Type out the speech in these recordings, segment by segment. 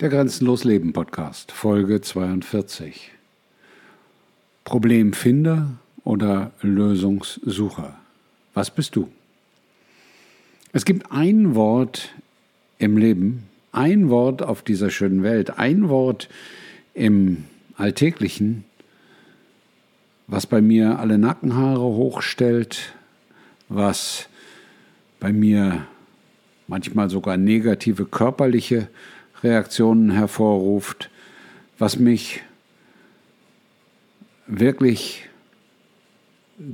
Der Grenzenlos Leben Podcast, Folge 42. Problemfinder oder Lösungssucher? Was bist du? Es gibt ein Wort im Leben, ein Wort auf dieser schönen Welt, ein Wort im Alltäglichen, was bei mir alle Nackenhaare hochstellt, was bei mir manchmal sogar negative körperliche Reaktionen hervorruft, was mich wirklich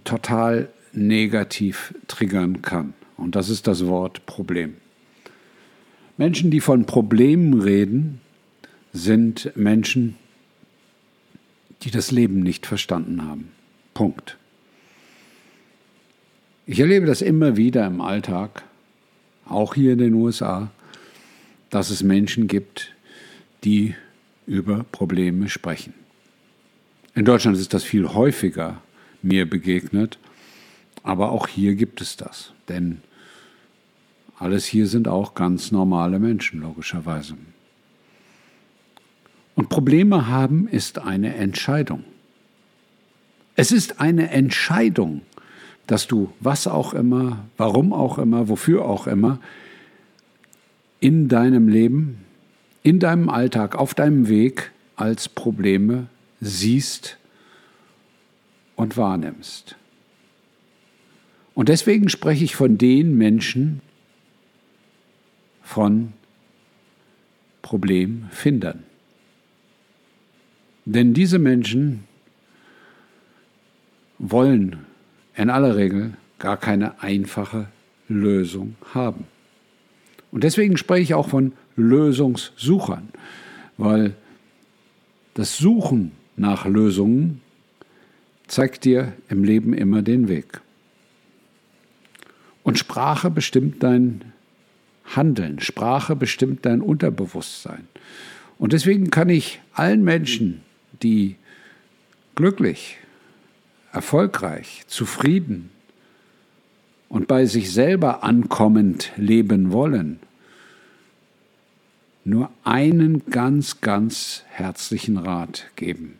total negativ triggern kann. Und das ist das Wort Problem. Menschen, die von Problemen reden, sind Menschen, die das Leben nicht verstanden haben. Punkt. Ich erlebe das immer wieder im Alltag, auch hier in den USA, dass es Menschen gibt, die über Probleme sprechen. In Deutschland ist das viel häufiger mir begegnet, aber auch hier gibt es das, denn alles hier sind auch ganz normale Menschen, logischerweise. Und Probleme haben ist eine Entscheidung. Es ist eine Entscheidung, dass du was auch immer, warum auch immer, wofür auch immer, in deinem Leben, in deinem Alltag, auf deinem Weg als Probleme siehst und wahrnimmst. Und deswegen spreche ich von den Menschen, von Problemfindern. Denn diese Menschen wollen in aller Regel gar keine einfache Lösung haben. Und deswegen spreche ich auch von Lösungssuchern, weil das Suchen nach Lösungen zeigt dir im Leben immer den Weg. Und Sprache bestimmt dein Handeln, Sprache bestimmt dein Unterbewusstsein. Und deswegen kann ich allen Menschen, die glücklich, erfolgreich, zufrieden und bei sich selber ankommend leben wollen, nur einen ganz, ganz herzlichen Rat geben.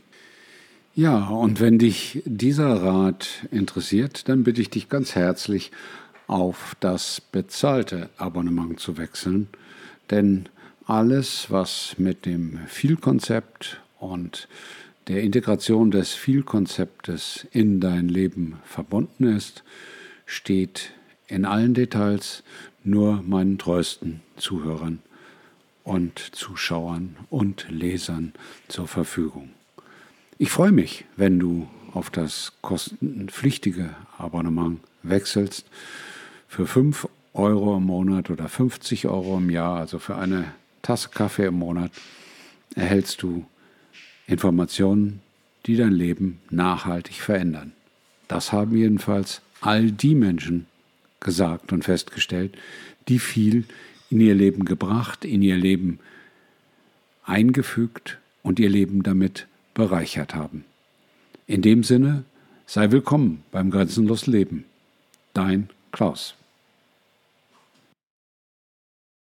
Ja, und wenn dich dieser Rat interessiert, dann bitte ich dich ganz herzlich, auf das bezahlte Abonnement zu wechseln, denn alles, was mit dem Vielkonzept und der Integration des Vielkonzeptes in dein Leben verbunden ist, steht in allen Details nur meinen treuesten Zuhörern und Zuschauern und Lesern zur Verfügung. Ich freue mich, wenn du auf das kostenpflichtige Abonnement wechselst. Für 5 Euro im Monat oder 50 Euro im Jahr, also für eine Tasse Kaffee im Monat, erhältst du Informationen, die dein Leben nachhaltig verändern. Das haben jedenfalls all die Menschen gesagt und festgestellt, die viel in ihr Leben gebracht, in ihr Leben eingefügt und ihr Leben damit bereichert haben. In dem Sinne, sei willkommen beim Grenzenlos Leben. Dein Klaus.